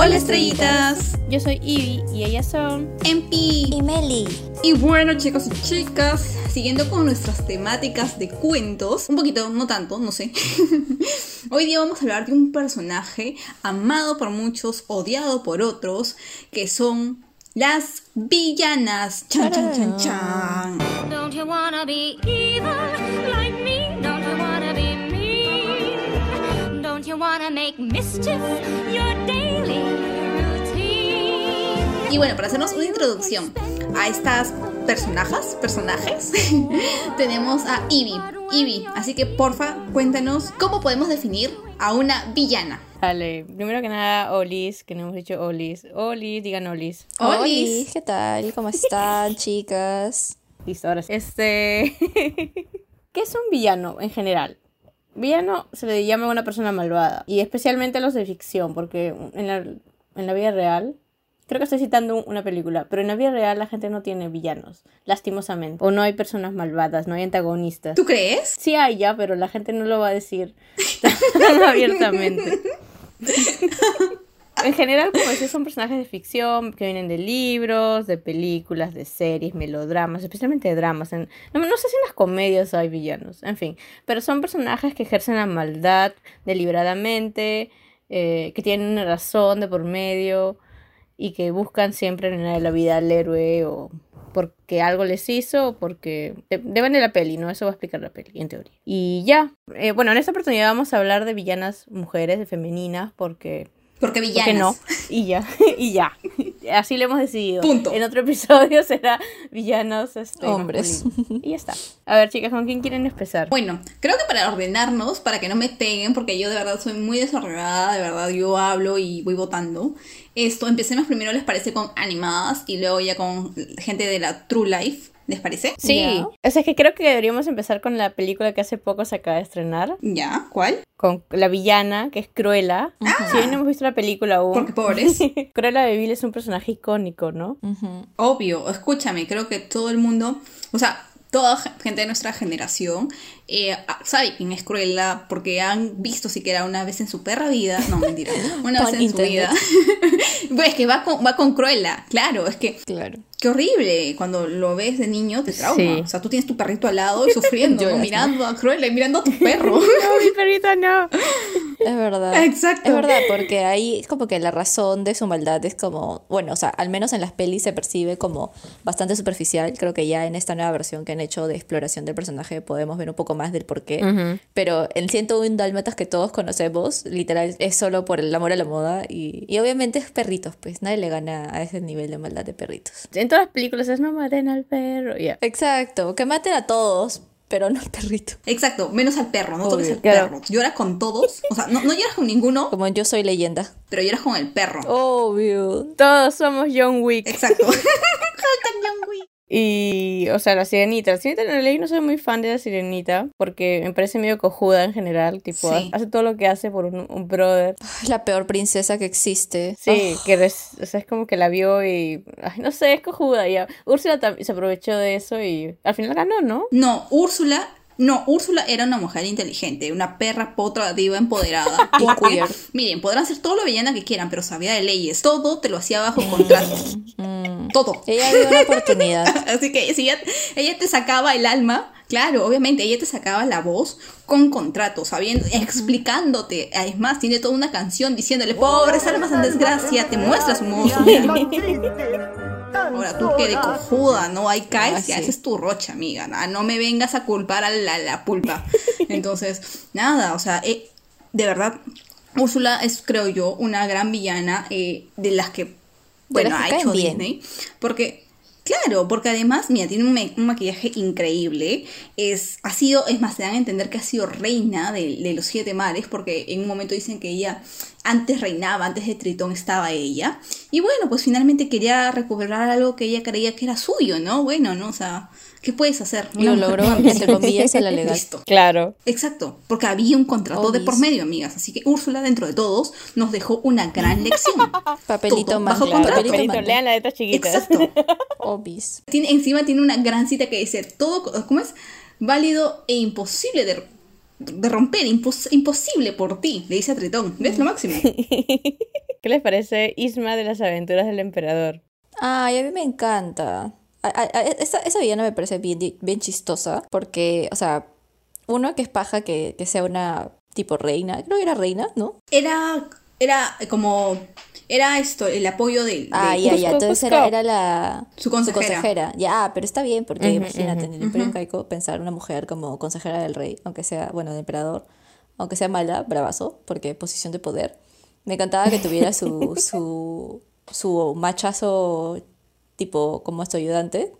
Hola estrellitas, Yo soy Ivy y ellas son. Empi. Y Meli. Y bueno chicos y chicas, siguiendo con nuestras temáticas de cuentos, un poquito, no tanto, no sé. Hoy día vamos a hablar de un personaje amado por muchos, odiado por otros, que son las villanas. Chan, chan, chan, chan. Don't you wanna be evil like me? Don't you wanna be mean? Don't you wanna make mischief your daily routine? Y bueno, para hacernos una introducción a estas personajes, personajes, tenemos a Ivy. Ivy, así que porfa, cuéntanos cómo podemos definir a una villana. Dale, primero que nada, Olis, que no hemos dicho Olis. Olis, digan Olis. Olis. Oli, ¿qué tal? ¿Cómo están, chicas? Listo, ahora sí. Este. ¿Qué es un villano en general? Villano se le llama a una persona malvada. Y especialmente a los de ficción, porque en la, en la vida real. Creo que estoy citando una película, pero en la vida real la gente no tiene villanos, lastimosamente. O no hay personas malvadas, no hay antagonistas. ¿Tú crees? Sí hay ya, pero la gente no lo va a decir tan abiertamente. En general, como decía, son personajes de ficción que vienen de libros, de películas, de series, melodramas, especialmente de dramas. En- no, no sé si en las comedias hay villanos, en fin. Pero son personajes que ejercen la maldad deliberadamente, eh, que tienen una razón de por medio y que buscan siempre en la, vida al héroe o porque algo les hizo o porque de- deben de la peli, ¿no? Eso va a explicar la peli, en teoría. Y ya, Eh, bueno, en esta oportunidad vamos a hablar de villanas mujeres, de femeninas, porque Porque ¿Por villanas. qué no? Y ya, y ya. Así lo hemos decidido. Punto. En otro episodio será villanos este, Hombres. masculinos. Y ya está. A ver, chicas, ¿con quién quieren empezar? Bueno, creo que para ordenarnos, para que no me peguen, porque yo de verdad soy muy desordenada, de verdad yo hablo y voy votando. Esto, empecemos primero, ¿les parece? Con animadas y luego ya con gente de la True Life, ¿les parece? Sí. O sea, es que creo que deberíamos empezar con la película que hace poco se acaba de estrenar. ¿Ya? ¿Cuál? Con la villana, que es Cruella. Si bien no hemos visto la película aún. Porque pobres. Cruella de Vil es un personaje icónico, ¿no? Obvio, escúchame, creo que todo el mundo, o sea, toda ge- gente de nuestra generación eh, a- sabe quién es Cruella porque han visto siquiera una vez en su perra vida, no mentira, una vez en internet. su vida. pues que va con, va con Cruella, claro, es que Claro. qué horrible cuando lo ves de niño te trauma. Sí. O sea, tú tienes tu perrito al lado y sufriendo, mirando a Cruella y mirando a tu perro. No, mi perrita no. Es verdad. Exacto. Es verdad, porque ahí es como que la razón de su maldad es como, bueno, o sea, al menos en las pelis se percibe como bastante superficial. Creo que ya en esta nueva versión que han hecho de exploración del personaje podemos ver un poco más del porqué. Ujú. Pero el 101 dálmatas que todos conocemos, literal, es solo por el amor a la moda. Y, y obviamente es perritos, pues nadie le gana a ese nivel de maldad de perritos. En todas las películas es no maten al perro. Ya. Exacto, que maten a todos, pero no al perrito. Exacto, menos al perro, no toques Obvio. al Claro. perro. Lloras con todos, o sea, no, no lloras con ninguno, Como yo soy leyenda. pero lloras con el perro. Obvio. Todos somos John Wick. Exacto. Y, o sea, la sirenita. La sirenita en realidad yo no soy muy fan de la sirenita porque me parece medio cojuda en general. Tipo, Sí. hace todo lo que hace por un, un brother. Es la peor princesa que existe. Sí, que res- o sea, es como que la vio y. Ay, no sé, es cojuda ya. Úrsula se aprovechó de eso y al final ganó, ¿no? No, Úrsula. No, Úrsula era una mujer inteligente, una perra potra diva empoderada. Y queer. miren, podrán ser todo lo villana que quieran, pero sabía de leyes. Todo te lo hacía bajo contrato. Todo. Ella vio una oportunidad. Así que si ella, ella te sacaba el alma, claro, obviamente ella te sacaba la voz con contrato, sabiendo, explicándote. Además, tiene toda una canción diciéndole, pobres almas en desgracia, te muestra su modo Ahora tú que de cojuda, ¿no? Ahí caes Ah, y haces tu rocha, amiga. ¿no? No me vengas a culpar a la, la pulpa. Entonces, nada, o sea, eh, de verdad, Úrsula es, creo yo, una gran villana eh, de las que, bueno, ha hecho bien. Disney. Porque, claro, porque además, mira, tiene un, ma- un maquillaje increíble. Es, ha sido, es más, te dan a entender que ha sido reina de, de los siete mares, porque en un momento dicen que ella antes reinaba, antes de Tritón estaba ella. Y bueno, pues finalmente quería recuperar algo que ella creía que era suyo, ¿no? Bueno, ¿no? O sea, ¿qué puedes hacer? Y lo logró, entre comillas, a la legal. Listo. Claro. Exacto, porque había un contrato de por medio, amigas. Así que Úrsula, dentro de todos, nos dejó una gran lección. Papelito Todo más, bajo claro, contrato. papelito lean las letras chiquitas. Exacto. Obis. Tiene, encima tiene una gran cita que dice, todo, ¿cómo es? Válido e imposible de, de romper, impos- imposible por ti, le dice a Tritón. ¿Ves lo máximo? ¿Qué les parece Isma de las aventuras del emperador? Ay, a mí me encanta. A- a- a- esa, esa villana me parece bien, bien chistosa porque, o sea, uno que es paja que, que sea una tipo reina, creo que era reina, ¿no? Era, era como, era esto, el apoyo de, de Ah, ya, ya, entonces era, era la Su consejera. Ya, pero está bien porque Ujú, imagínate, en el Imperio ujú. Incaico pensar una mujer como consejera del rey, aunque sea, bueno, del emperador, aunque sea mala, bravazo, porque posición de poder. Me encantaba que tuviera su, su, su machazo tipo como su ayudante,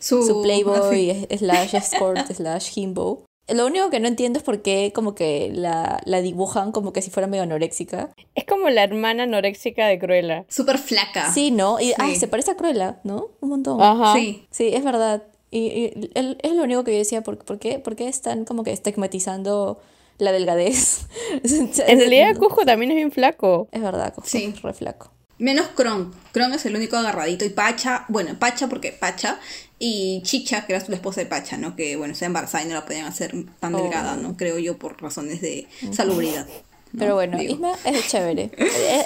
su, su playboy así. slash escort slash himbo. Lo único que no entiendo es por qué como que la, la dibujan como que si fuera medio anoréxica. Es como la hermana anoréxica de Cruella. Súper flaca. Sí, ¿no? Y Sí. ay, se parece a Cruella, ¿no? Un montón. Ajá. Sí. Sí, es verdad. Y, y el- es lo único que yo decía, ¿por, por qué, por qué están como que estigmatizando la delgadez? En realidad Cusco también es bien flaco. Es verdad, Cusco Sí. es re flaco. Menos Kron. Kron es el único agarradito. Y Pacha, bueno, Pacha porque Pacha. Y Chicha, que era la esposa de Pacha, ¿no? Que, bueno, está embarazada y no la podían hacer tan Oh. delgada, ¿no? Creo yo, por razones de salubridad. ¿no? Pero bueno, Digo. Isma es chévere.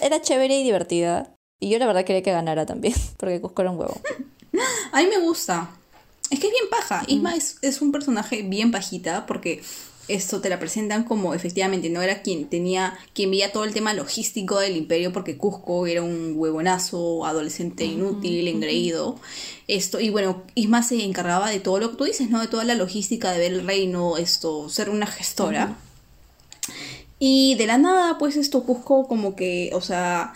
Era chévere y divertida. Y yo la verdad quería que ganara también, porque Cusco era un huevo. A mí me gusta. Es que es bien paja. Isma es, es un personaje bien pajita porque esto te la presentan como efectivamente no era quien tenía, quien veía todo el tema logístico del imperio porque Cusco era un huevonazo, adolescente inútil, engreído. Esto, y bueno, Isma se encargaba de todo lo que tú dices, ¿no? De toda la logística, de ver el reino, esto, ser una gestora. Y de la nada, pues esto Cusco como que, o sea,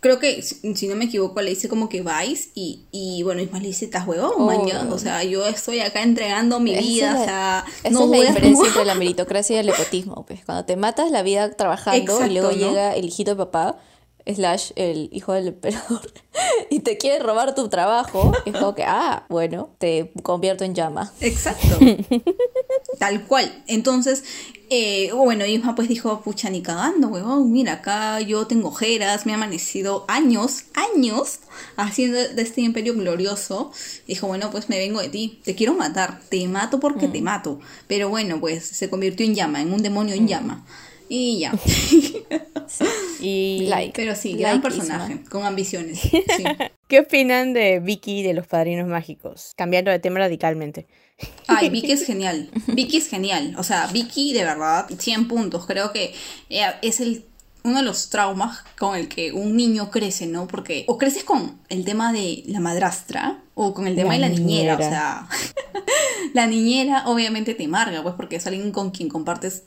creo que, si no me equivoco, le dice como que vais y, y bueno, Ismael le dice, estás huevón, Oh. maña? O sea, yo estoy acá entregando mi Esa vida, la- o sea, Esa no es la diferencia entre la meritocracia y el nepotismo. Pues. Cuando te matas la vida trabajando Exacto, y luego ¿no? llega el hijito de papá, slash el hijo del emperador, y te quiere robar tu trabajo, es como que, ah, bueno, te convierto en llama. Exacto. Tal cual. Entonces, eh, bueno, Isma pues dijo, pucha, ni cagando, huevón, mira, acá yo tengo ojeras, me ha amanecido años, años haciendo de este imperio glorioso. Dijo, bueno, pues me vengo de ti, te quiero matar, te mato porque te mato. Pero bueno, pues se convirtió en llama, en un demonio en llama. Y ya. Y Like. Pero sí, gran Like personaje, Isma. con ambiciones. Sí. ¿qué opinan de Vicky de los Padrinos Mágicos? Cambiando de tema radicalmente. Ay, Vicky es genial. Vicky es genial. O sea, Vicky de verdad, 100 puntos. Creo que eh, es el uno de los traumas con el que un niño crece, ¿no? Porque o creces con el tema de la madrastra o con el tema La de la niñera, niñera. o sea, la niñera obviamente te marga, pues porque es alguien con quien compartes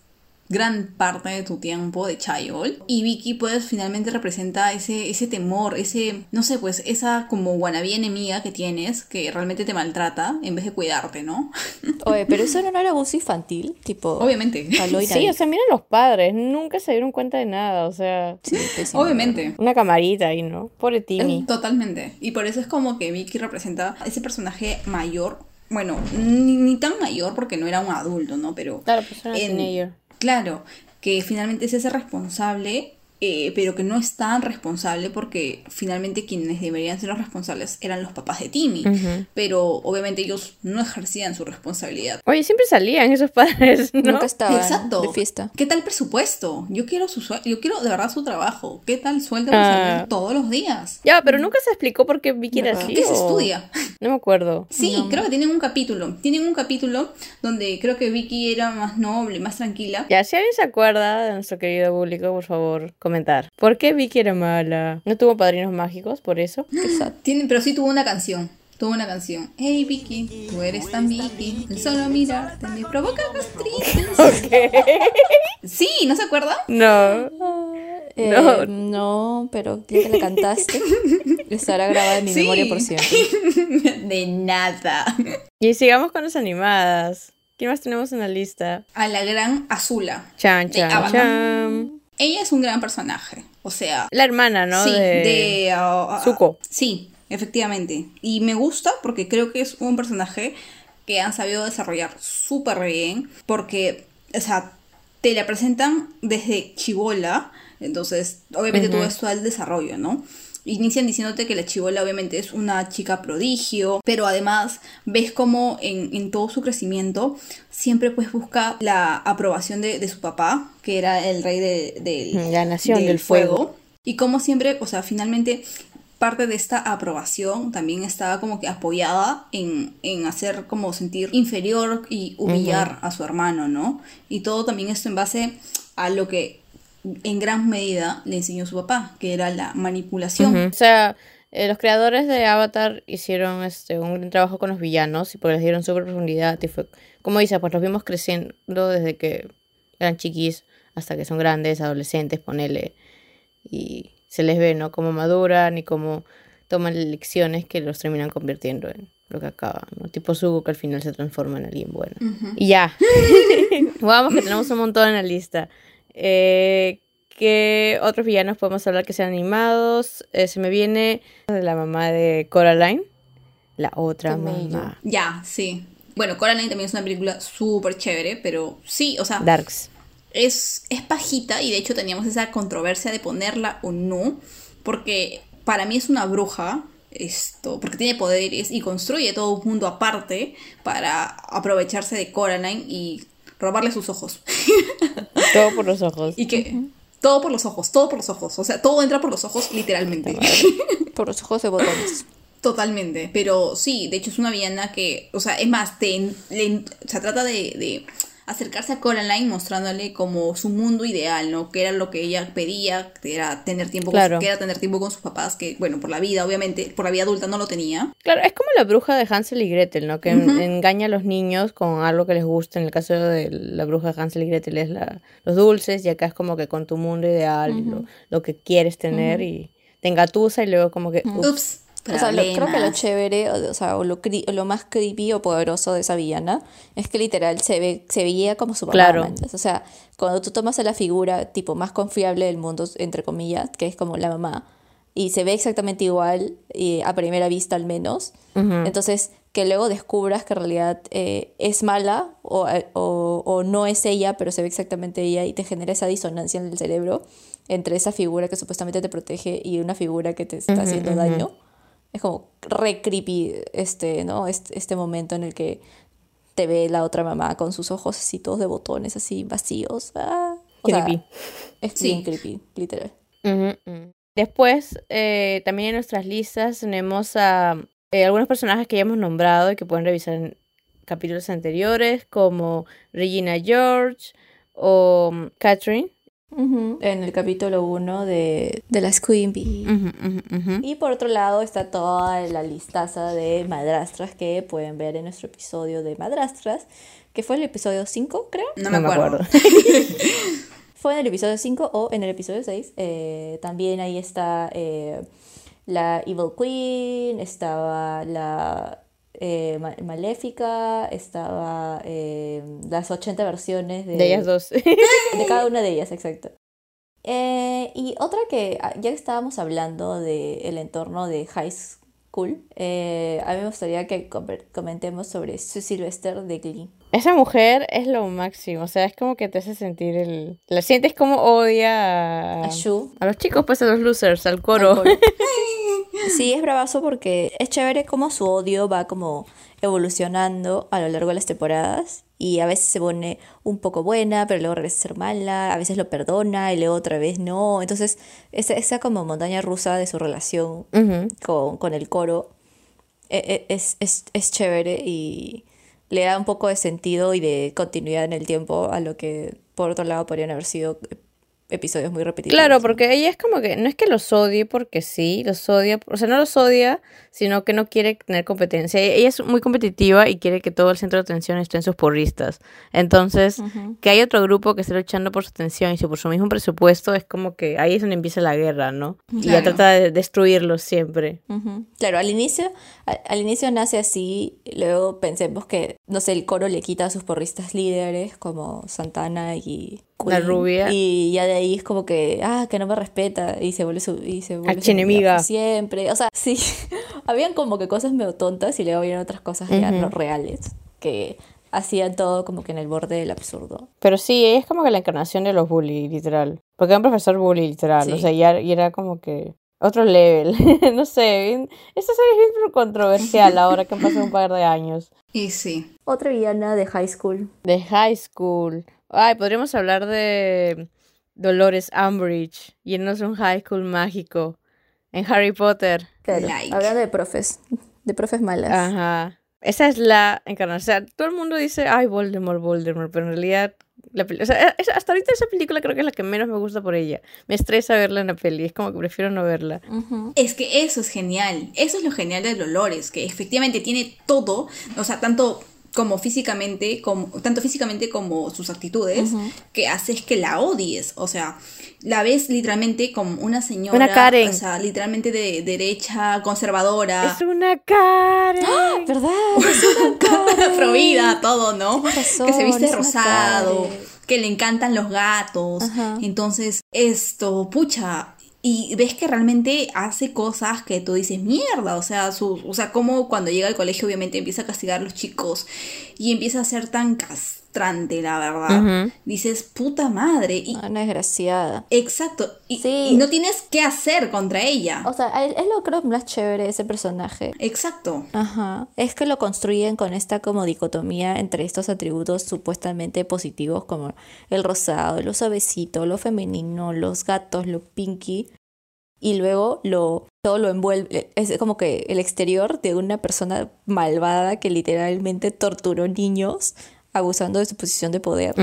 gran parte de tu tiempo de child y Vicky pues finalmente representa ese ese temor ese no sé pues esa como wannabe enemiga que tienes que realmente te maltrata en vez de cuidarte no Oye, pero eso no era abuso infantil, tipo... obviamente Sí, o sea, miren los padres, nunca se dieron cuenta de nada, o sea, Sí, obviamente una camarita ahí, ¿no? Pobre Timmy. Totalmente. Y por eso es como que Vicky representa ese personaje mayor. Bueno, ni, ni tan mayor porque no era un adulto, ¿no? Pero. Claro, pues era en- teenager. Claro, que finalmente es ese responsable, eh, pero que no es tan responsable porque finalmente quienes deberían ser los responsables eran los papás de Timmy. Pero obviamente ellos no ejercían su responsabilidad. Oye, siempre salían esos padres, ¿no? Nunca estaban Exacto. de fiesta. ¿Qué tal presupuesto? Yo quiero su yo quiero de verdad su trabajo. ¿Qué tal sueldo Ah. todos los días? Ya, pero nunca se explicó por qué Vicky era así. ¿Qué se estudia? No me acuerdo. Sí, creo que tienen un capítulo. Tienen un capítulo donde creo que Vicky era más noble, más tranquila. Ya, si alguien se acuerda de nuestro querido público, por favor, comentar. ¿Por qué Vicky era mala? ¿No tuvo padrinos mágicos por eso? Qué. Tienen, pero sí tuvo una canción. Tuvo una canción. Hey Vicky, tú eres tan Vicky. que Solo mirarte me provoca gastritis. Sí, ¿no se acuerda? No. Eh, No. no. pero ya que la cantaste, estará grabada en mi Sí. memoria por siempre. De nada. Y sigamos con las animadas. ¿Quién más tenemos en la lista? A la gran Azula. Chan, chan, chan. Ella es un gran personaje. O sea, La hermana, ¿no? sí, de... de, ah, ah, Zuko. Sí, efectivamente. Y me gusta porque creo que es un personaje que han sabido desarrollar súper bien. Porque, o sea, te la presentan desde chivola. Entonces, obviamente todo esto el desarrollo, ¿no? Inician diciéndote que la chivola obviamente es una chica prodigio, pero además ves como en, en todo su crecimiento siempre pues busca la aprobación de, de su papá, que era el rey de, del- La nación del fuego. Y como siempre, o sea, finalmente parte de esta aprobación también estaba como que apoyada en, en hacer como sentir inferior y humillar a su hermano, ¿no? Y todo también esto en base a lo que en gran medida le enseñó su papá, que era la manipulación. Ujú. O sea, eh, los creadores de Avatar hicieron este un gran trabajo con los villanos y pues les dieron súper profundidad y fue, como dice, pues los vimos creciendo desde que eran chiquis hasta que son grandes, adolescentes, ponele, y se les ve, ¿no? Cómo maduran y cómo toman lecciones que los terminan convirtiendo en lo que acaba, ¿no? Tipo Zuko que al final se transforma en alguien bueno. Y ya. Vamos que tenemos un montón en la lista. Eh, ¿Qué otros villanos podemos hablar que sean animados? Eh, se me viene de la mamá de Coraline. La otra mamá. Ya, sí. Bueno, Coraline también es una película súper chévere, pero sí, o sea, Darks. es, es pajita y de hecho teníamos esa controversia de ponerla o no, porque para mí es una bruja, esto, porque tiene poderes y construye todo un mundo aparte para aprovecharse de Coraline y robarle sus ojos. Todo por los ojos. y que todo por los ojos, todo por los ojos, o sea, todo entra por los ojos literalmente. Por los ojos de botones. Totalmente, pero sí, de hecho es una villana que, o sea, es más, te, le- se trata de, de acercarse a Coraline mostrándole como su mundo ideal, ¿no? Que era lo que ella pedía, que era tener tiempo con, Claro. su- que era tener tiempo con sus papás, que bueno, por la vida, obviamente, por la vida adulta no lo tenía. Claro, es como la bruja de Hansel y Gretel, ¿no? Que en- engaña a los niños con algo que les gusta. En el caso de la bruja de Hansel y Gretel es la, los dulces y acá es como que con tu mundo ideal, lo, lo que quieres tener y te engatusa y luego como que... ups. Ups. O sea, lo- creo que lo chévere, o, sea, o lo, cri- lo más creepy o poderoso de esa villana es que literal se ve, se veía como su mamá. Claro. O sea, cuando tú tomas a la figura tipo más confiable del mundo, entre comillas, que es como la mamá, y se ve exactamente igual, y a primera vista al menos, entonces que luego descubras que en realidad eh, es mala o, o- o no es ella, pero se ve exactamente ella y te genera esa disonancia en el cerebro entre esa figura que supuestamente te protege y una figura que te está haciendo daño. Es como re creepy este, ¿no? Este, este momento en el que te ve la otra mamá con sus ojos así todos de botones, así vacíos. Ah, o sea, Creepy. es Sí. bien creepy, literal. Después, eh, también en nuestras listas tenemos a eh, algunos personajes que ya hemos nombrado y que pueden revisar en capítulos anteriores, como Regina George o En el capítulo 1 de, de las Queen Bee. Y por otro lado está toda la listaza de madrastras que pueden ver en nuestro episodio de madrastras, que fue el episodio 5, creo. No me acuerdo. Fue en el episodio 5 o en el episodio 6. Eh, también ahí está eh, la Evil Queen, estaba la eh, Ma- Maléfica, estaba eh, las 80 versiones de, De ellas dos. de cada una de ellas, exacto. Eh, y otra que, ah, ya que estábamos hablando del entorno de high school, eh, a mí me gustaría que comentemos sobre Sue Sylvester de Glee. Esa mujer es lo máximo, o sea, es como que te hace sentir el... La sientes como odia a, A Sue. a los chicos, pues a los losers, al coro. Sí, es bravazo porque es chévere como su odio va como evolucionando a lo largo de las temporadas y a veces se pone un poco buena, pero luego regresa a ser mala, a veces lo perdona y luego otra vez no. Entonces, esa, esa como montaña rusa de su relación con, con el coro e- e- es, es, es chévere y le da un poco de sentido y de continuidad en el tiempo a lo que por otro lado podrían haber sido episodios muy repetitivos. Claro, porque ella es como que no es que los odie porque sí, los odia, o sea, no los odia, sino que no quiere tener competencia. E- Ella es muy competitiva y quiere que todo el centro de atención esté en sus porristas. Entonces, que hay otro grupo que esté luchando por su atención y por su mismo presupuesto, es como que ahí es donde empieza la guerra, ¿no? Y ella trata de destruirlos siempre. Claro, al inicio, al, al inicio nace así, luego pensemos que, no sé, el coro le quita a sus porristas líderes como Santana y La rubia. Y ya de ahí es como que, ah, que no me respeta y se vuelve su, y se vuelve su por siempre. O sea, sí, habían como que cosas medio tontas y luego habían otras cosas ya no reales que hacían todo como que en el borde del absurdo. Pero sí, ella es como que la encarnación de los bully, literal. Porque era un profesor bully, literal. Sí. O sea, ya, y era como que... Otro level. no sé. bien- Esta serie es bien controversial ahora que han pasado un par de años. Y sí. Otra villana de High School. De High School. Ay, podríamos hablar de Dolores Umbridge. Yéndonos a un High School mágico. En Harry Potter. Claro, Like. hablando de profes. De profes malas. Ajá. Esa es la encarnación. O sea, todo el mundo dice, ay, Voldemort, Voldemort, pero en realidad, la peli- o sea, es- hasta ahorita esa película creo que es la que menos me gusta por ella. Me estresa verla en la peli, es como que prefiero no verla. Es que eso es genial. Eso es lo genial de Dolores, que efectivamente tiene todo, o sea, tanto como físicamente, como, tanto físicamente como sus actitudes, que haces que la odies. O sea, la ves literalmente como una señora, Una Karen. o sea, literalmente de derecha, conservadora, Es una Karen. ¿Verdad? Es una cara. provida, todo, ¿no? Razón, que se viste rosado, Karen. que le encantan los gatos. Ajá. Entonces, esto, pucha. Y ves que realmente hace cosas que tú dices, mierda, o sea, su, o sea, como cuando llega al colegio obviamente empieza a castigar a los chicos y empieza a ser tan castrante, la verdad. Dices, puta madre. Y, Una desgraciada. exacto. Y, Sí. y no tienes qué hacer contra ella. O sea, es lo creo más chévere ese personaje. Exacto. Ajá. Es que lo construyen con esta como dicotomía entre estos atributos supuestamente positivos como el rosado, lo suavecito, lo femenino, los gatos, lo pinky. Y luego lo todo lo envuelve. Es como que el exterior de una persona malvada que literalmente torturó niños abusando de su posición de poder.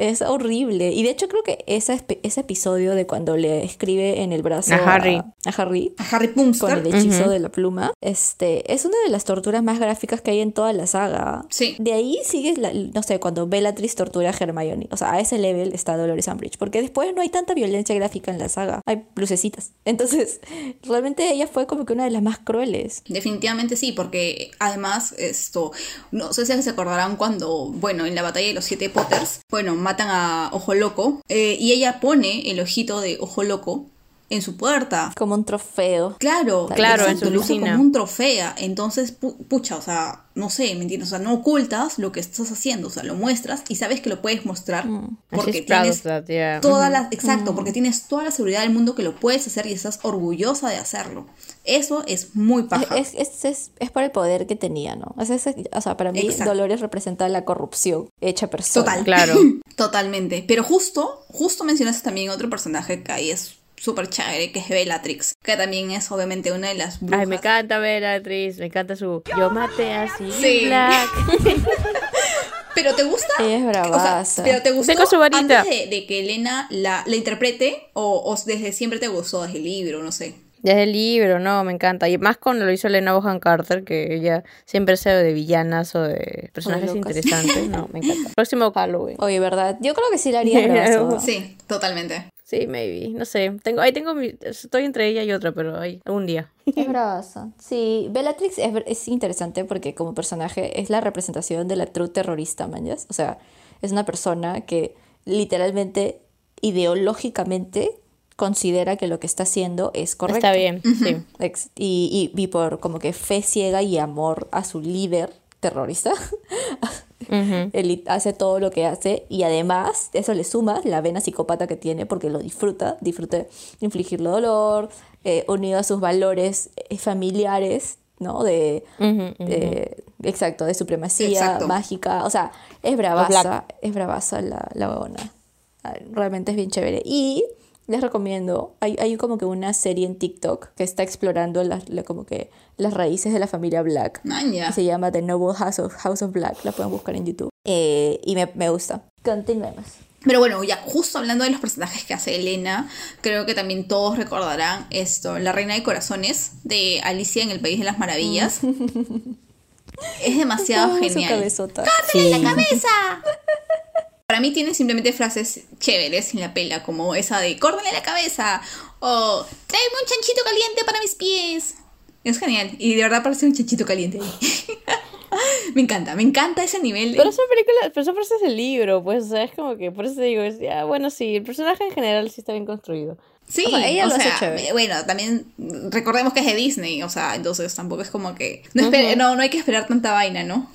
Es horrible. Y de hecho creo que ese, ese episodio de cuando le escribe en el brazo A Harry. a Harry A Harry con el hechizo de la pluma, este, es una de las torturas más gráficas que hay en toda la saga. Sí. De ahí sigue, la- no sé, cuando Bellatrix tortura a Hermione. O sea, a ese level está Dolores Umbridge. Porque después no hay tanta violencia gráfica en la saga. Hay lucecitas. Entonces, realmente ella fue como que una de las más crueles. Definitivamente sí, porque además esto, no sé si se acordarán cuando, bueno, en la batalla de los siete Potters, bueno, matan a Ojo Loco eh, y ella pone el ojito de Ojo Loco en su puerta. Como un trofeo. Claro, Claro, en su lo usa oficina. como un trofeo. Entonces, pu- pucha, o sea, no sé, ¿me entiendes? O sea, no ocultas lo que estás haciendo, o sea, lo muestras y sabes que lo puedes mostrar And porque tienes of that, yeah. toda la, exacto, porque tienes toda la seguridad del mundo que lo puedes hacer y estás orgullosa de hacerlo. Eso es muy paja. Es, es, es, es por el poder que tenía, ¿no? O sea, es- o sea, para mí Exacto. Dolores representa la corrupción hecha persona. Total. Claro. Totalmente. Pero justo, justo mencionaste también otro personaje que ahí es súper chévere, que es Bellatrix, que también es obviamente una de las brujas. Ay, me encanta Bellatrix, me encanta su Yo maté a Sirius Sí. Black. Pero te gusta. Ella es O sea, bravaza. pero te gustó Tengo su varita. antes de, de que Elena la, la interprete o, o desde siempre te gustó desde el libro, no sé. Desde el libro, no, me encanta. Y más cuando lo hizo Elena Bohan Carter, que ella siempre sabe de villanas o de personajes interesantes. No, me encanta. Próximo Halloween. Oye, ¿verdad? Yo creo que sí la haría. Sí, totalmente. Sí, maybe. No sé. Tengo, ahí tengo mi, estoy entre ella y otra, pero ahí, algún día. Es bravaza. Sí, Bellatrix es, es interesante porque como personaje es la representación de la true terrorista, mañas. O sea, es una persona que literalmente, ideológicamente, considera que lo que está haciendo es correcto. Está bien, sí. Y, y por como que fe ciega y amor a su líder terrorista, Él hace todo lo que hace y además eso le suma la vena psicópata que tiene porque lo disfruta, disfruta infligirle dolor, eh, unido a sus valores eh, familiares, ¿no? De, exacto, de supremacía Exacto. mágica, o sea, es bravaza, es bravaza la, la huevona. Realmente es bien chévere. Y les recomiendo, hay, hay como que una serie en TikTok que está explorando las, la- como que las raíces de la familia Black. Maña. se llama The Noble House of, House of Black, la pueden buscar en YouTube. Eh, y me, me gusta. Continuemos. Pero bueno, ya justo hablando de los personajes que hace Elena, creo que también todos recordarán esto, La Reina de Corazones de Alicia en el País de las Maravillas. es demasiado Ah, su genial. cabezota. Sí. cabeza! Para mí tiene simplemente frases chéveres en la pela, como esa de córdenle la cabeza o tráeme un chanchito caliente para mis pies. Es genial. Y de verdad parece un chanchito caliente me encanta, me encanta ese nivel. de- Pero son películas, pero son frases del libro, pues, o sea, es como que, por eso te digo, es, ya, bueno, sí, el personaje en general sí está bien construido. Sí, O sea, ella o lo hace sea, chévere. eh, bueno, también mm, recordemos que es de Disney, o sea, entonces tampoco es como que no, espe- no, no hay que esperar tanta vaina, ¿no?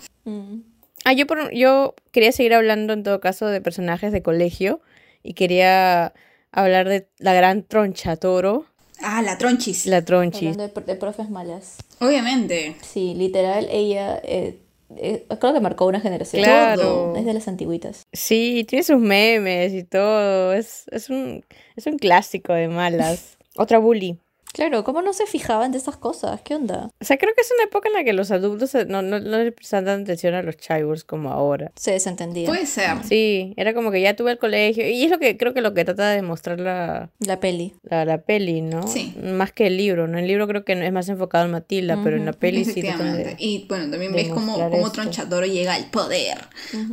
Ah, yo, por- yo quería seguir hablando en todo caso de personajes de colegio y quería hablar de la gran troncha toro. Ah, la tronchis. La tronchis. Hablando de, pro- de profes malas. Obviamente. Sí, literal, ella eh, eh, creo que marcó una generación. Claro. Es de las antiguitas. Sí, tiene sus memes y todo. Es, es, un, es un clásico de malas. Otra bully. Claro, ¿cómo no se fijaban de esas cosas? ¿Qué onda? O sea, creo que es una época en la que los adultos no, no, no le prestan atención a los chivos como ahora. Se desentendía. Puede ser. Sí, era como que ya tuve el colegio. Y es lo que creo que lo que trata de mostrar la, La peli. la, la peli, ¿no? Sí. Más que el libro, ¿no? El libro creo que es más enfocado en Matilda, pero en la peli sí de... Y bueno, también ves cómo, cómo. Tronchadoro llega al poder.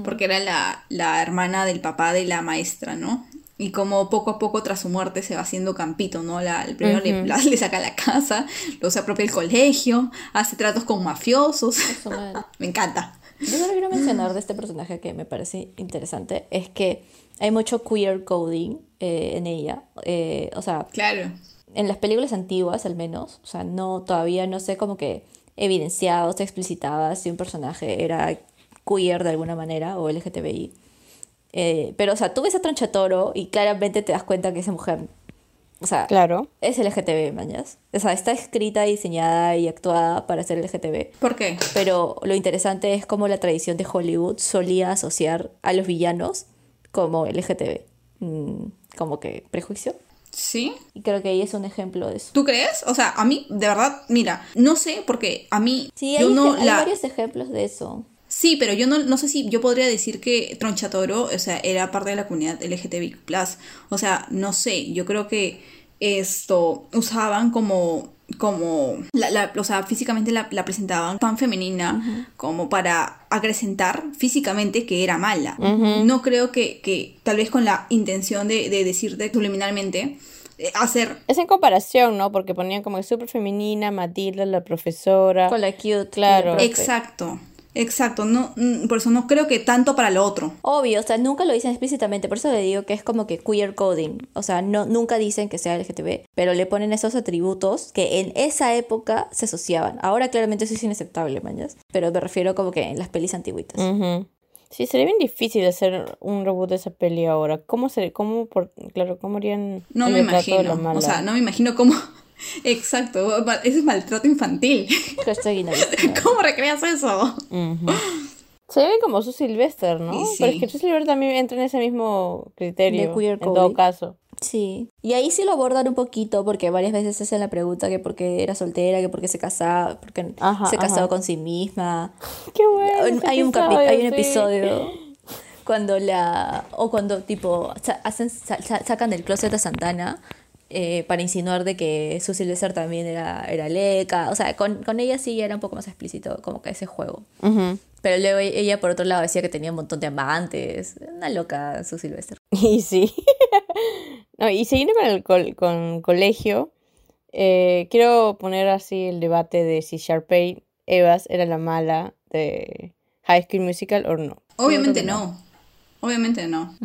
Porque era la, la hermana del papá de la maestra, ¿no? Y como poco a poco tras su muerte se va haciendo campito, ¿no? La, el primero le, la- le saca la casa, luego se apropia el colegio, hace tratos con mafiosos. Me encanta. Yo solo quiero mencionar de este personaje que me parece interesante es que hay mucho queer coding eh, en ella. Eh, o sea, Claro. en las películas antiguas al menos, o sea, no todavía no sé como que evidenciado, se explicitaba si un personaje era queer de alguna manera o LGTBI. Eh, pero, o sea, tú ves a Tronchatoro y claramente te das cuenta que esa mujer, o sea, Claro. es LGTB, mañas. O sea, está escrita, diseñada y actuada para ser LGTB. ¿Por qué? Pero lo interesante es cómo la tradición de Hollywood solía asociar a los villanos como LGTB. Mm, como que prejuicio. ¿Sí? Y creo que ella es un ejemplo de eso. ¿Tú crees? O sea, a mí, de verdad, mira, no sé, porque a mí, Sí, yo hay, no hay la... varios ejemplos de eso. Sí, pero yo no, no sé si yo podría decir que Tronchatoro, o sea, era parte de la comunidad LGTBI+. O sea, no sé, yo creo que esto usaban como como la, la- o sea, físicamente la, la presentaban tan femenina como para acrecentar físicamente que era mala. No creo que, que tal vez con la intención de, de decirte subliminalmente eh, hacer Es en comparación, ¿no? Porque ponían como que súper femenina, Matilda, la profesora. Con la cute. Claro. exacto, exacto, no mm, por eso no creo que tanto para lo otro. Obvio, o sea, nunca lo dicen explícitamente, por eso le digo que es como que queer coding. O sea, no, nunca dicen que sea LGTB, pero le ponen esos atributos que en esa época se asociaban. Ahora claramente eso es inaceptable, mañas. Pero me refiero como que en las pelis antiguitas. Sí, sería bien difícil hacer un reboot de esa peli ahora. ¿Cómo se, cómo por, claro, cómo harían No el me imagino. O sea, no me imagino cómo. Exacto, ese es maltrato infantil. ¿Cómo recreas eso? Ujú. Sería bien como su Sylvester, ¿no? Y Pero es sí. que su Sylvester también entra en ese mismo criterio. De queer en todo caso. Sí. Y ahí sí lo abordan un poquito porque varias veces se hacen la pregunta que por qué era soltera, que por qué se casaba, porque Ajá, se casaba ajá. con sí misma. Qué bueno. hay, un episodio, hay un sí. episodio cuando la o cuando tipo hacen sa- sa- sacan del closet a Santana eh, para insinuar de que su Sylvester también era era leca o sea con, con ella sí era un poco más explícito como que ese juego. Pero luego e- ella por otro lado decía que tenía un montón de amantes una loca su Sylvester Y sí. no, y siguiendo con el col- con colegio, eh, quiero poner así el debate de si Sharpay Evas era la mala de High School Musical o no. Obviamente no. Obviamente no.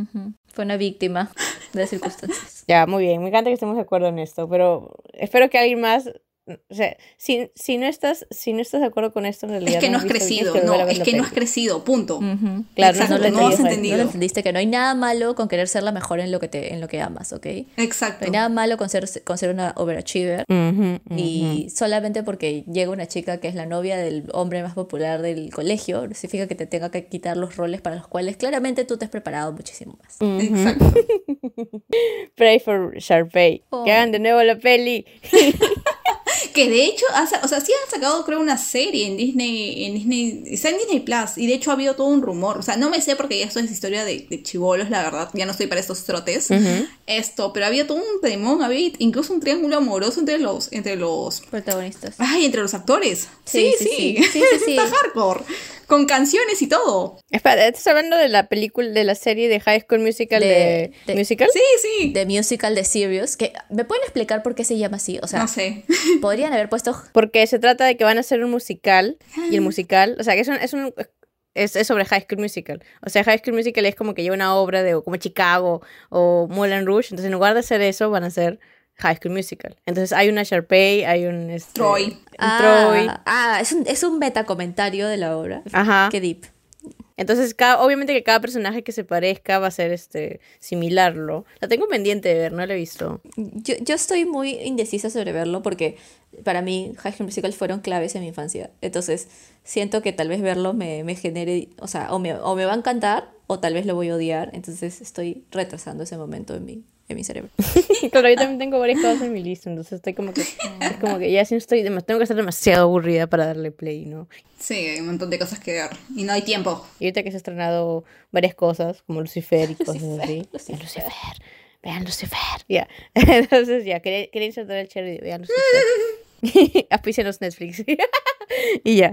fue una víctima de las circunstancias Ya, muy bien, me encanta que estemos de acuerdo en esto, pero espero que alguien más, o sea, si, si no estás, si no estás de acuerdo con esto en realidad Es que no has visto, crecido. que No, es que no has crecido, punto. Claro, Exacto, no lo no has entendiste, entendido. no lo entendiste que no hay nada malo con querer ser la mejor en lo que te en lo que amas ¿ok? no Exacto. hay nada malo con ser con ser una overachiever. Y solamente porque llega una chica que es la novia del hombre más popular del colegio, no significa que te tenga que quitar los roles para los cuales claramente tú te has preparado muchísimo más. Exacto. Pray for Sharpay. Oh. Que hagan de nuevo la peli. Que de hecho, ha sa- o sea, sí han sacado creo una serie en Disney, en Disney, está en Disney Plus, y de hecho ha habido todo un rumor, o sea, no me sé porque ya esto es historia de, de chivolos, la verdad, ya no estoy para estos trotes, esto, pero había todo un temón, había incluso un triángulo amoroso entre los, entre los, Protagonistas. ay, entre los actores, sí, Sí, sí, sí, sí. Sí, está hardcore, con canciones y todo, Espera, ¿estás hablando de la película, de la serie de High School Musical de, De- de- Musical? sí, sí, The Musical de Sirius, que ¿me pueden explicar por qué se llama así? O sea, no sé, haber puesto Porque se trata de que van a hacer un musical y el musical, o sea, que es un, es un es, es sobre High School Musical. O sea, High School Musical es como que lleva una obra de como Chicago o Moulin Rouge, entonces en lugar de hacer eso van a hacer High School Musical. Entonces hay una Sharpay, hay un este, Troy. un ah, Troy. ah, es un, es un meta comentario de la obra. Ajá. Qué deep. Entonces, cada, obviamente que cada personaje que se parezca va a ser este similarlo. La tengo pendiente de ver, no la he visto. Yo, yo estoy muy indecisa sobre verlo porque para mí High School Musical fueron claves en mi infancia. Entonces siento que tal vez verlo me, me genere, o sea, o me, o me va a encantar o tal vez lo voy a odiar. Entonces estoy retrasando ese momento en mi, en mi cerebro. Claro, yo también tengo varias cosas en mi lista, entonces estoy como que, es como que ya si no estoy, tengo que estar demasiado aburrida para darle play, ¿no? Sí, hay un montón de cosas que ver. Y no hay tiempo. Y ahorita que se ha estrenado varias cosas, como Lucifer y cosas así. Lucifer. Vean Lucifer, vean Lucifer. Ya, entonces ya, quería, quería insertar el cherry, vean Lucifer. Auspícianos Netflix. y ya,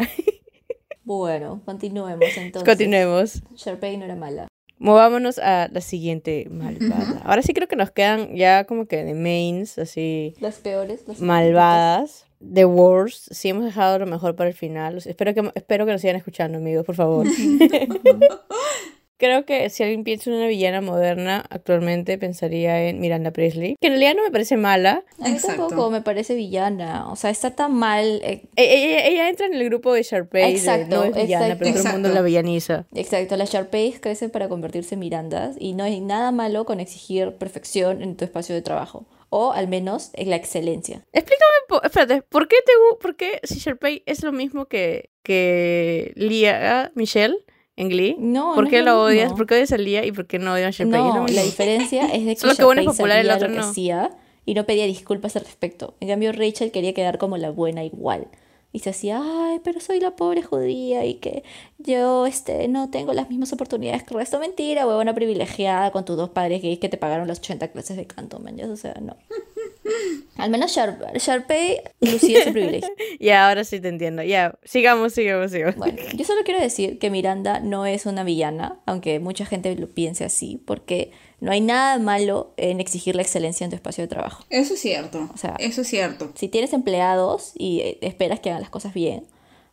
Bueno, continuemos entonces. continuemos. Sharpay no era mala. Movámonos a la siguiente malvada. Ahora sí creo que nos quedan ya como que de mains, así, Las peores. Las malvadas. The worst. Sí hemos dejado lo mejor para el final. Espero que, espero que nos sigan escuchando, amigos, por favor. Creo que si alguien piensa en una villana moderna, actualmente pensaría en Miranda Presley. Que en realidad no me parece mala. A mí tampoco me parece villana. O sea, está tan mal. eh, E- Ella, ella entra en el grupo de Sharpay. de Exacto, no es villana, exacto. pero todo el mundo la villaniza. Exacto, las Sharpays crecen para convertirse en Mirandas y no hay nada malo con exigir perfección en tu espacio de trabajo. O al menos en la excelencia. Explícame, po- espérate, ¿por qué te por qué si Sharpay es lo mismo que, que Lia Michelle en Glee? No, ¿Por no qué lo lo odias? ¿Por qué odias a Lia y por qué no odias a Sharpay? No, la diferencia es de que Solo que uno es popular el otro lo que no. hacía y no pedía disculpas al respecto. En cambio, Rachel quería quedar como la buena igual. Y se hacía, ay, pero soy la pobre judía y que yo este, no tengo las mismas oportunidades que el resto. Mentira, huevona privilegiada con tus dos padres gays que te pagaron las 80 clases de canto, man. O sea, no. Al menos Sharp Sharpay lucía su privilegio. Ya, ahora sí te entiendo. Ya, sigamos, sigamos, sigamos. Bueno, yo solo quiero decir que Miranda no es una villana, aunque mucha gente lo piense así, porque no hay nada malo en exigir la excelencia en tu espacio de trabajo. Eso es cierto. O sea- eso es cierto. Si tienes empleados y eh, esperas que hagan las cosas bien,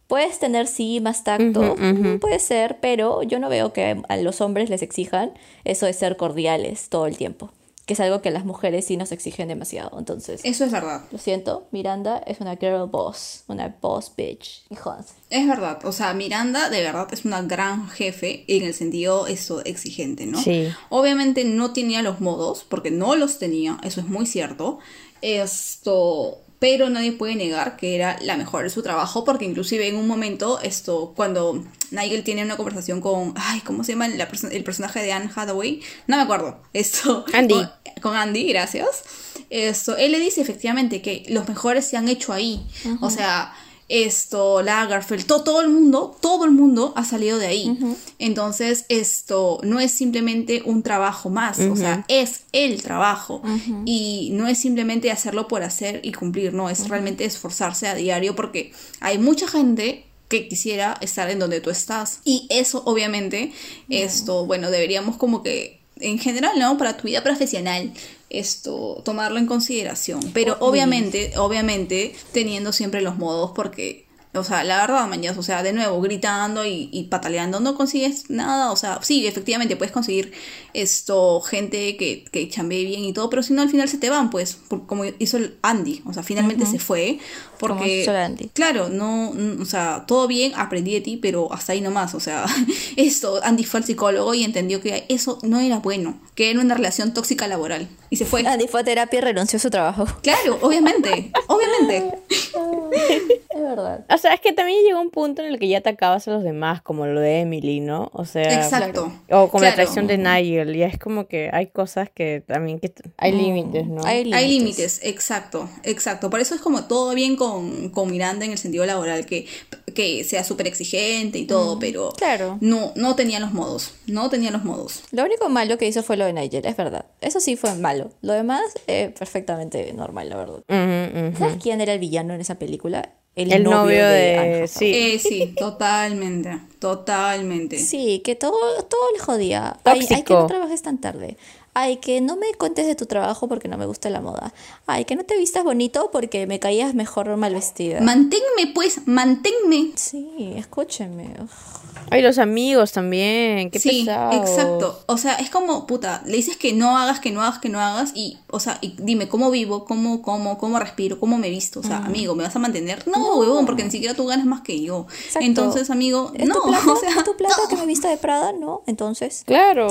puedes tener sí más tacto, mm, puede ser, pero yo no veo que a los hombres les exijan eso de ser cordiales todo el tiempo, que es algo que las mujeres sí nos exigen demasiado. Entonces, Eso es verdad. lo siento, Miranda es una girl boss, una boss bitch. Y jódanse. Es verdad. O sea, Miranda de verdad es una gran jefe en el sentido eso exigente, ¿no? Sí. Obviamente no tenía los modos, porque no los tenía, eso es muy cierto. Esto, pero nadie puede negar que era la mejor de su trabajo, porque inclusive en un momento, esto, cuando Nigel tiene una conversación con, ay, ¿cómo se llama la perso- el personaje de Anne Hathaway? No me acuerdo. Esto. Andy. Con, con Andy, gracias. Esto, él le dice efectivamente que los mejores se han hecho ahí. O sea, esto, Lagerfeld, to- todo el mundo, todo el mundo ha salido de ahí. Entonces, esto no es simplemente un trabajo más, o sea, es el trabajo. Y no es simplemente hacerlo por hacer y cumplir, no, es realmente esforzarse a diario porque hay mucha gente que quisiera estar en donde tú estás. Y eso, obviamente, esto, bueno, deberíamos como que, en general, ¿no? Para tu vida profesional, esto, tomarlo en consideración. Pero obviamente, obviamente, teniendo siempre los modos porque... O sea, la verdad, mañana, o sea, de nuevo, gritando y, y pataleando, no consigues nada. O sea, sí, efectivamente, puedes conseguir esto, gente que, que chambee bien y todo, pero si no, al final se te van, pues, por- como hizo el Andy. O sea, finalmente se fue. Como Porque, hizo el Andy. claro, no, o sea, todo bien, aprendí de ti, pero hasta ahí nomás. O sea, esto, Andy fue al psicólogo y entendió que eso no era bueno, que era una relación tóxica laboral. Y se fue. Andy fue a terapia y renunció a su trabajo. Claro, obviamente, obviamente. Es verdad. O sea, es que también llegó un punto en el que ya atacabas a los demás, como lo de Emily, ¿no? O sea, Exacto. o como la traición de Nigel, ya es como que hay cosas que también que hay límites, ¿no? Hay Hay límites, exacto, exacto. Por eso es como todo bien con, con Miranda en el sentido laboral, que, que sea súper exigente y todo, pero claro. no, no tenía los modos, no tenía los modos. Lo único malo que hizo fue lo de Nigel, es verdad. Eso sí fue malo. Lo demás, eh, perfectamente normal, la verdad. ¿Sabes quién era el villano en esa película? El novio de- Hathaway. sí. Eh, sí, totalmente, totalmente. Sí, que todo, todo le jodía. Ay, ay, que Tóxico. no trabajes tan tarde. Ay, que no me cuentes de tu trabajo porque no me gusta la moda. Ay, que no te vistas bonito porque me caías mejor mal vestida. Manténme, pues, manténme. sí, escúcheme. Uf. Ay, los amigos también, qué sí, exacto. O sea, es como, puta, le dices que no hagas, que no hagas, que no hagas y, o sea, y dime cómo vivo, cómo, cómo, cómo respiro, cómo me visto. O sea, amigo, ¿me vas a mantener? No, huevón, porque ni siquiera tú ganas más que yo. Exacto. Entonces, amigo, Es no, tu plata? O sea, ¿Tu plata que me vista de Prada? No, entonces. Claro.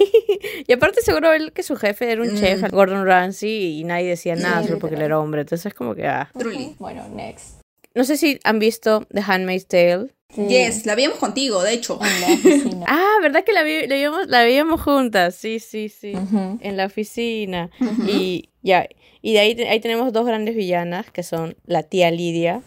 y aparte seguro él que su jefe era un chef, Gordon Ramsay, y nadie decía nada solo porque él era hombre. Entonces es como que, ah. Truly. Bueno, next. No sé si han visto The Handmaid's Tale. Yes, la vimos contigo, de hecho. En la oficina. Ah, ¿verdad que la, vi- la, veíamos, la veíamos juntas? Sí, sí, sí. Ujú. En la oficina. Y ya. Y de ahí, ahí tenemos dos grandes villanas, que son la tía Lidia,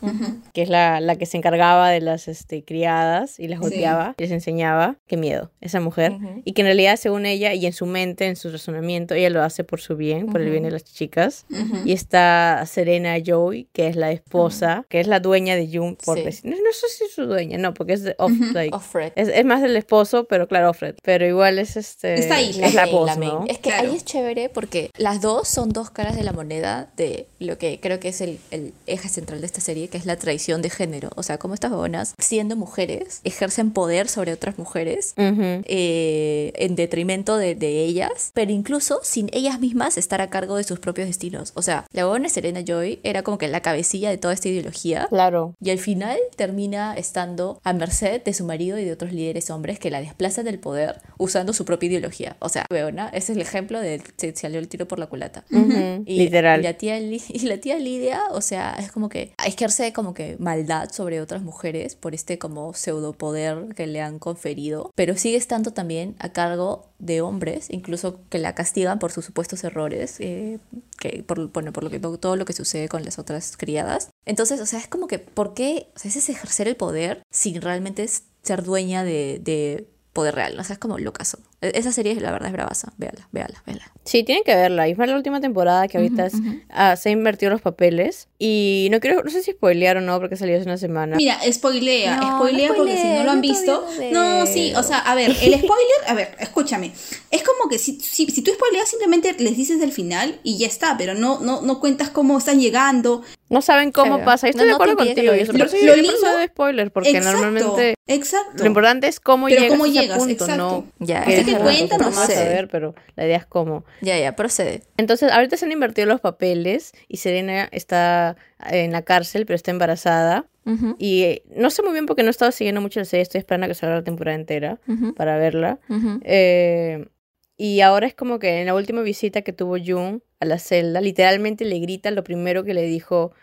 que es la, la que se encargaba de las este, criadas y las Sí. golpeaba y les enseñaba. Qué miedo, esa mujer. Ujú. Y que en realidad, según ella y en su mente, en su razonamiento, ella lo hace por su bien, por el bien de las chicas. Y está Serena Joy, que es la esposa, que es la dueña de Jung, por Sí. decir. No, no sé si es su dueña, no, porque es de off, like, Offred. es, es más del esposo, pero claro, Offred. Pero igual es este. Está ahí, Es la main, voz, la main. ¿no? Es que Claro. ahí es chévere porque las dos son dos caras de la moneda de lo que creo que es el, el eje central de esta serie, que es la traición de género. O sea, como estas buenas, siendo mujeres, ejercen poder sobre otras mujeres Ujú. eh, en detrimento de, de ellas, pero incluso sin ellas mismas estar a cargo de sus propios destinos. O sea, la buena Serena Joy era como que la cabecilla de toda esta ideología. Claro. Y al final termina estando a merced de su marido y de otros líderes hombres que la desplazan del poder usando su propia ideología. O sea, weona, ese es el ejemplo de se salió el tiro por la culata. Ujú. Y, Literal. Y la, tía, y la tía Lidia, o sea, es como que ejerce como que maldad sobre otras mujeres por este como pseudopoder que le han conferido, pero sigue estando también a cargo de hombres, incluso que la castigan por sus supuestos errores, eh, que por, bueno, por lo que, todo lo que sucede con las otras criadas. Entonces, o sea, es como que, ¿por qué? O sea, es ejercer el poder sin realmente ser dueña de, de poder real. O sea, es como locazo. E- Esa serie, la verdad, es bravaza. Véala, véala, véala. Sí, tienen que verla. Y fue la última temporada que ahorita es- ah, se han invertido los papeles. Y no quiero, no sé si spoilear o no, porque salió hace una semana. Mira, spoilea, No, spoilea no porque si no lo han visto. no sí, o sea, a ver, el spoiler, a ver, escúchame. Es como que si, si, si tú spoileas, simplemente les dices el final y ya está, pero no, no, no cuentas cómo están llegando. No saben cómo Claro. pasa. Yo Estoy No, de acuerdo contigo. lo Yo Lo por eso lindo- doy spoiler, porque exacto, normalmente Exacto. lo importante es cómo Pero llegas cómo a ese llegas, punto, exacto. no Ya, así que es cuenta nomás. vas a ver, pero la idea es cómo. Ya, ya, procede. Entonces, ahorita se han invertido los papeles y Serena está en la cárcel, pero está embarazada. Y eh, no sé muy bien porque no he estado siguiendo mucho la serie, estoy esperando a que salga la temporada entera para verla. Eh, y ahora es como que en la última visita que tuvo Jung a la celda, literalmente le grita lo primero que le dijo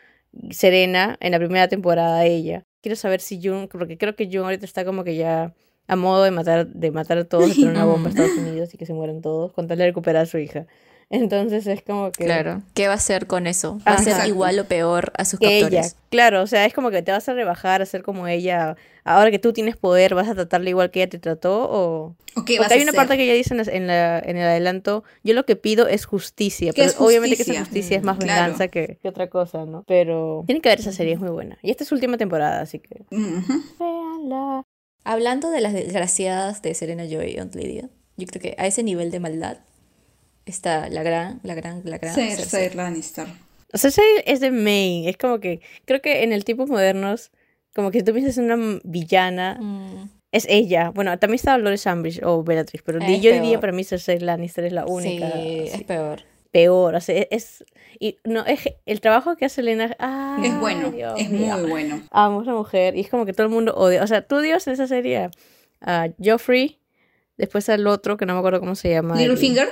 Serena en la primera temporada a ella. Quiero saber si Jung, porque creo que Jung ahorita está como que ya a modo de matar, de matar a todos, de una bomba a Estados Unidos y que se mueran todos, con tal de recuperar a su hija. Entonces es como que... Claro. ¿Qué va a hacer con eso? ¿Va a ser igual o peor a sus que ella, captores? claro, o sea, es como que te vas a rebajar, a ser como ella. Ahora que tú tienes poder, ¿vas a tratarla igual que ella te trató? O... ¿O qué Porque vas a hay una hacer? parte que ella dice en, la- en, la- en el adelanto, yo lo que pido es justicia, ¿Qué pero es obviamente que esa justicia? es más claro. venganza que, que otra cosa, ¿no? Pero tienen que ver esa serie, es muy buena. Y esta es su última temporada, así que... Hablando de las desgraciadas de Serena Joy y Aunt Lydia, yo creo que a ese nivel de maldad está la gran, la gran, la gran Cersei Cersei. Lannister. O sea, esa es de main, es como que, creo que en el tiempos modernos, como que si tú piensas en una villana, Mm, es ella. Bueno, también está Dolores Umbridge o Bellatrix, pero Es yo peor. diría para mí Cersei Lannister es la única. sí, así. es peor. Peor, o sea, e-, es y no es el trabajo que hace Elena ay, Es bueno, Dios es mío. muy bueno. Amo a esa mujer y es como que todo el mundo odia, o sea, tú odias en esa serie a, a Joffrey, después al otro que no me acuerdo cómo se llama, Littlefinger.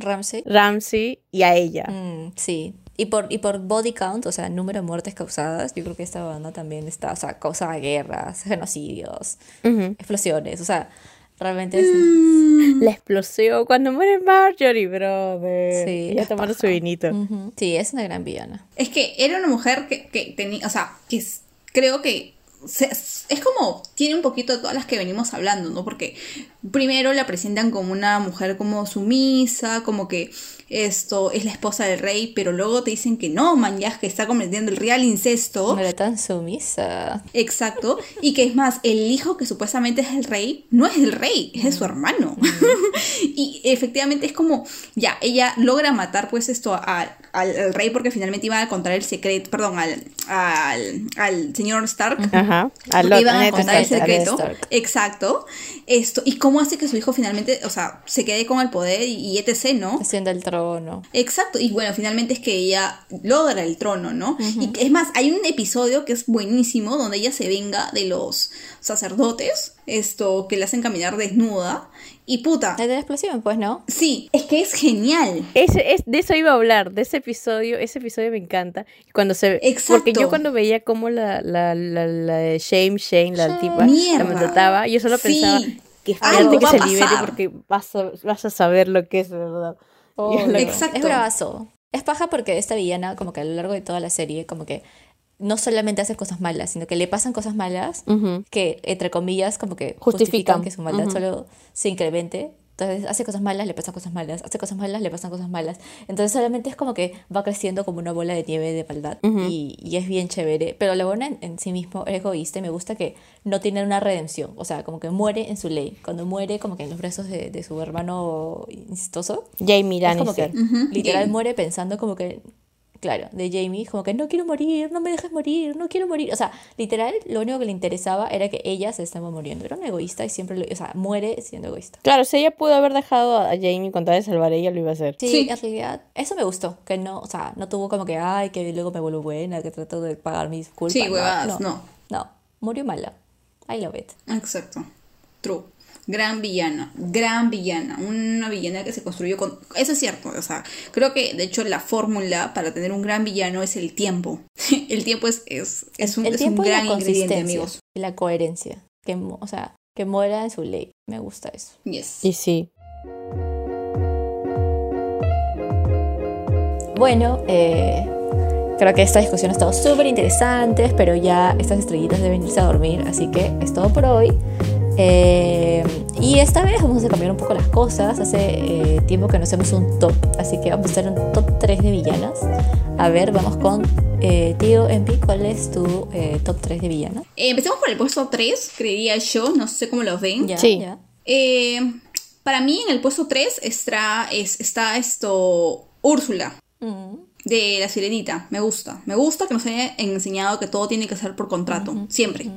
Ramsey. Ramsey y a ella. Mm, sí. Y por, y por body count, o sea, número de muertes causadas, yo creo que esta banda también está, o sea, causa guerras, genocidios, Ujú. explosiones, o sea, realmente es... La explosión cuando muere Marjorie, brother. Sí, es tomando su vinito. Sí, es una gran villana. Es que era una mujer que, que tenía, o sea, que es- creo que se- es como, tiene un poquito de todas las que venimos hablando, ¿no? Porque primero la presentan como una mujer como sumisa, como que esto es la esposa del rey, pero luego te dicen que no, man, ya que está cometiendo el real incesto. No era tan sumisa. Exacto. Y que es más, el hijo que supuestamente es el rey, no es el rey, es de su hermano. y efectivamente es como, ya, ella logra matar pues esto a- al, al rey porque finalmente iba a contar el secreto, perdón, al, al, al señor Stark. Ajá. A Porque Lot- iban a contar el secreto. Stark. Exacto. Esto, y cómo hace que su hijo finalmente, o sea, se quede con el poder y, y etc., ¿no? Haciendo el trono. Exacto, y bueno, finalmente es que ella logra el trono, ¿no? Y es más, hay un episodio que es buenísimo donde ella se venga de los sacerdotes, esto, que le hacen caminar desnuda, y puta, El de la explosión, pues, ¿no? sí, es que es genial. Ese, es, de eso iba a hablar, de ese episodio, ese episodio me encanta. Cuando se Exacto. Porque yo cuando veía cómo la, la, la, la de Shame, Shane, la tipa, Mierda. la maltrataba, yo solo Sí. pensaba que Algo espérate que se libere pasar. porque vas a, vas a saber lo que es, ¿verdad? Es lo- Exacto. Es bravazo. Es paja porque esta villana, como que a lo largo de toda la serie, como que no solamente hace cosas malas, sino que le pasan cosas malas que, entre comillas, como que Justifican. justifican que su maldad solo se incremente. Entonces hace cosas malas, le pasan cosas malas, hace cosas malas, le pasan cosas malas. Entonces solamente es como que va creciendo como una bola de nieve de maldad y, y es bien chévere. Pero la buena en, en sí mismo es egoísta y me gusta que no tiene una redención. O sea, como que muere en su ley. Cuando muere como que en los brazos de, de su hermano incestuoso, Jamie es como que Lannister. Literal Jamie. muere pensando como que, claro, de Jamie, como que no quiero morir, no me dejes morir, no quiero morir. O sea, literal, lo único que le interesaba era que ella se estaba muriendo. Era una egoísta y siempre, lo, o sea, muere siendo egoísta. Claro, si ella pudo haber dejado a Jamie con tal de salvar a ella, lo iba a hacer. Sí, Sí. en realidad, eso me gustó, que no, o sea, no tuvo como que, ay, que luego me vuelvo buena, que trato de pagar mis culpas. Sí, huevadas, no. No, murió mala. I love it. Exacto. True. Gran villana, gran villana, una villana que se construyó con... Eso es cierto, o sea, creo que de hecho la fórmula para tener un gran villano es el tiempo. el tiempo es, es, es un, el es un tiempo y la gran ingrediente, amigos. y la coherencia. Que, o sea, que muera en su ley. Me gusta eso. Yes. Y sí. Bueno, eh, creo que esta discusión ha estado súper interesante, pero ya estas estrellitas deben irse a dormir, así que es todo por hoy. Eh, y esta vez vamos a cambiar un poco las cosas. Hace eh, tiempo que no hacemos un top, así que vamos a hacer un top 3 de villanas. A ver, vamos con eh, Tío MP, ¿cuál es tu eh, top 3 de villanas? Eh, empecemos por el puesto 3, creería yo, no sé cómo lo ven. Ya, Sí. ya. Eh, para mí en el puesto 3 está, es, está esto Úrsula. Mm. De la sirenita, me gusta. Me gusta que nos haya enseñado que todo tiene que ser por contrato, siempre.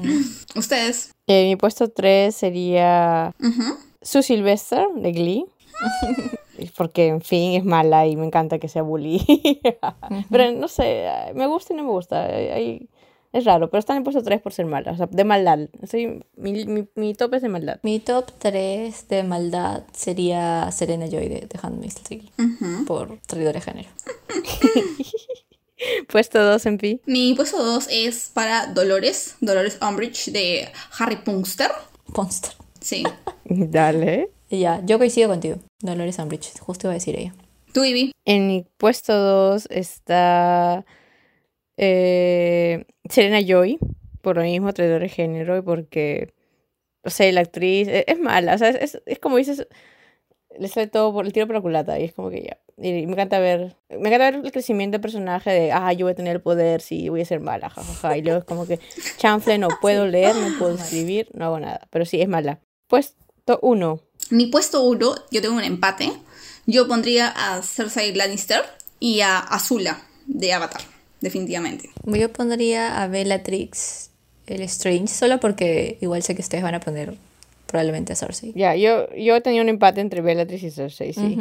Ustedes. Eh, mi puesto 3 sería Ujú. Sue Sylvester de Glee. Porque, en fin, es mala y me encanta que sea bully. pero no sé, me gusta y no me gusta. Hay- es raro, pero está en el puesto 3 por ser mala. O sea, de maldad. Soy, mi, mi, mi top es de maldad. Mi top 3 de maldad sería Serena Joy de, de Handmaid's Tale, por traidor de género. Puesto 2 en pi. Mi puesto 2 es para Dolores, Dolores Umbridge de Harry Punster. Monster. Sí. Dale. Y Ya, yo coincido contigo. Dolores Umbridge, justo iba a decir ella. Tú, Ivy. En mi puesto 2 está eh, Serena Joy, por lo mismo, traidor de género, y porque, o sea, la actriz es, es mala, o sea, es, es, es como dices, le sale todo por el tiro por la culata, y es como que ya. Y me encanta ver, me encanta ver el crecimiento del personaje de, ah, yo voy a tener el poder, sí, voy a ser mala, jajaja. Y luego es como que, chanfle, no puedo leer, no puedo escribir, no hago nada, pero sí, es mala. Puesto 1. Mi puesto 1, yo tengo un empate. Yo pondría a Cersei Lannister y a Azula de Avatar, definitivamente. Yo pondría a Bellatrix el Strange, solo porque igual sé que ustedes van a poner probablemente a Cersei. Ya, yo, yo tenía un empate entre Bellatrix y Cersei, sí.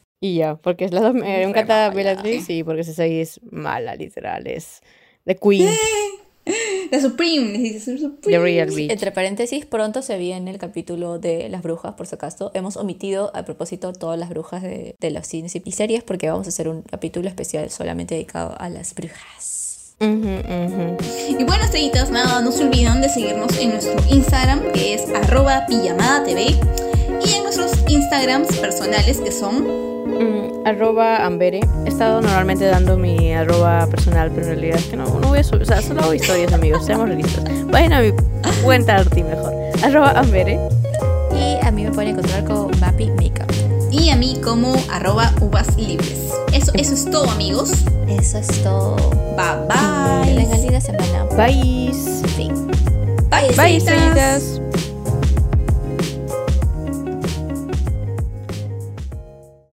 y ya, porque las dos me, me encanta. Bellatrix y porque Cersei es mala, literal, es The Queen, La Supreme, les dice The Supreme. Real. Entre paréntesis, pronto se viene el capítulo de las brujas, por si acaso. Hemos omitido a propósito todas las brujas de, de los cines y series porque vamos a hacer un capítulo especial solamente dedicado a las brujas. Y bueno, estrellitas, nada, no se olviden de seguirnos en nuestro Instagram, que es arroba pijamadatv, y en nuestros Instagrams personales, que son... Mm, arroba Ambere. He estado normalmente dando mi arroba personal, pero en realidad es que no, no voy a subir, o sea, solo hago historias, amigos, seamos realistas. Vayan a mi cuenta Arti mejor. Arroba Ambere. Y a mí me pueden encontrar con Mappy Makeup. Y a mí como arroba uvas libres. Eso, eso es todo, amigos. Eso es todo. Bye bye. tengan linda semana. Bye. Fin. Bye, Bye, estrellitas.